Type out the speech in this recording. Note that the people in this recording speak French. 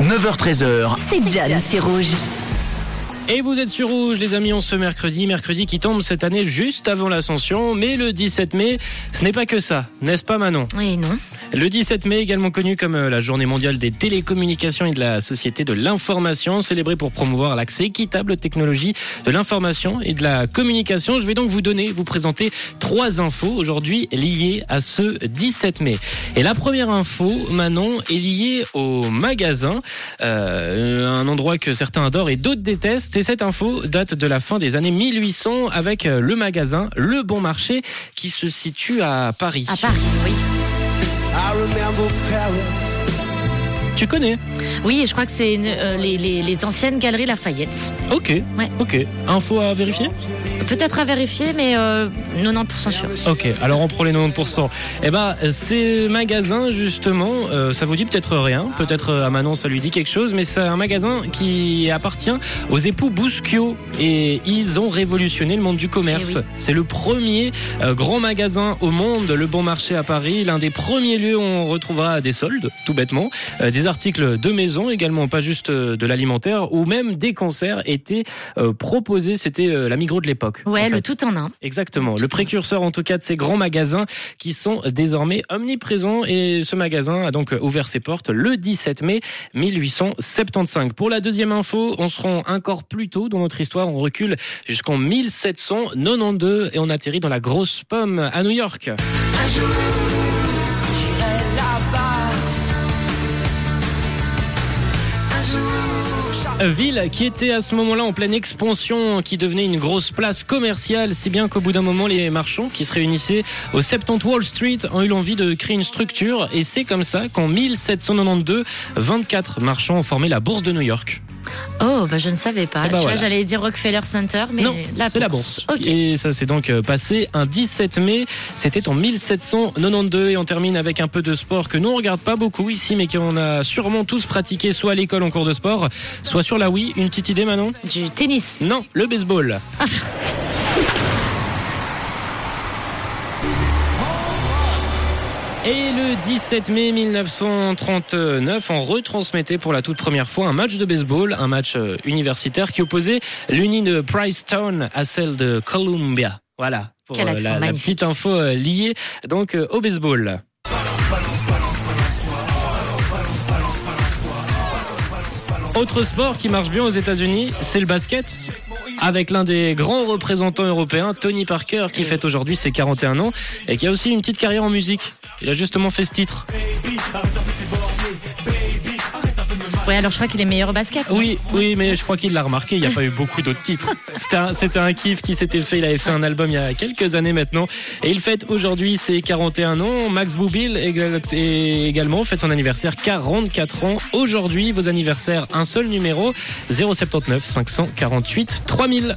9h13h, C'est John, c'est rouge. Et vous êtes sur Rouge, les amis, on ce mercredi. Mercredi qui tombe cette année juste avant l'Ascension. Mais le 17 mai, ce n'est pas que ça, n'est-ce pas Manon? Oui, non. Le 17 mai, également connu comme euh, la journée mondiale des télécommunications et de la société de l'information, célébrée pour promouvoir l'accès équitable aux technologies de l'information et de la communication. Je vais donc vous donner, vous présenter trois infos aujourd'hui liées à ce 17 mai. Et la première info, Manon, est liée au magasin, euh, un endroit que certains adorent et d'autres détestent. Et cette info date de la fin des années 1800 avec euh, le magasin Le Bon Marché qui se situe à Paris. À Paris, oui. Tu connais Oui, je crois que c'est euh, les, les- les anciennes galeries Lafayette. Ok. Ouais. Ok. Info à vérifier Peut-être à vérifier, mais euh, 90% sûr. Ok, alors on prend les 90%. Eh ben, ces magasins, justement, euh, ça vous dit peut-être rien. Peut-être euh, à Manon, ça lui dit quelque chose, mais c'est un magasin qui appartient aux époux Bousquio. Et ils ont révolutionné le monde du commerce. Eh oui. C'est le premier euh, grand magasin au monde, le Bon Marché à Paris. L'un des premiers lieux où on retrouvera des soldes, tout bêtement. Euh, des articles de maison également, pas juste euh, de l'alimentaire, ou même des concerts étaient euh, proposés. C'était euh, la Migros de l'époque. Ouais, en fait. le tout en un. Exactement. Le précurseur, en tout cas, de ces grands magasins qui sont désormais omniprésents. Et ce magasin a donc ouvert ses portes le 17 mai 1875. Pour la deuxième info, on se rend encore plus tôt dans notre histoire. On recule jusqu'en 1792 et on atterrit dans la grosse pomme à New York. Ville qui était à ce moment-là en pleine expansion, qui devenait une grosse place commerciale, si bien qu'au bout d'un moment, les marchands qui se réunissaient au 70 Wall Street ont eu l'envie de créer une structure. Et c'est comme ça qu'en 1792, 24 marchands ont formé la bourse de New York. Oh, bah je ne savais pas. Eh ben voilà. j'allais dire Rockefeller Center, mais non, la c'est la bourse. Et ça s'est donc euh, passé un 17 mai. C'était en 1792 et on termine avec un peu de sport que nous on regarde pas beaucoup ici, mais qu'on a sûrement tous pratiqué soit à l'école en cours de sport, soit sur la Wii. Une petite idée, Manon? Du tennis. Non, le baseball. Et le 17 mai 1939, on retransmettait pour la toute première fois un match de baseball, un match euh, universitaire qui opposait l'Uni de Princeton à celle de Columbia. Voilà, pour euh, la, la petite info euh, liée donc au baseball. Autre sport qui marche bien aux États-Unis, c'est le basket. Avec l'un des grands représentants européens, Tony Parker, qui fête aujourd'hui ses 41 ans et qui a aussi une petite carrière en musique. Il a justement fait ce titre. Ouais, alors je crois qu'il est meilleur au basket. Oui, mais je crois qu'il l'a remarqué, il n'y a pas eu beaucoup d'autres titres. C'était un, un kiff qui s'était fait, il avait fait un album il y a quelques années maintenant. Et il fête aujourd'hui ses 41 ans. Max et également fête son anniversaire 44 ans. Aujourd'hui, vos anniversaires, un seul numéro, 079 548 3000.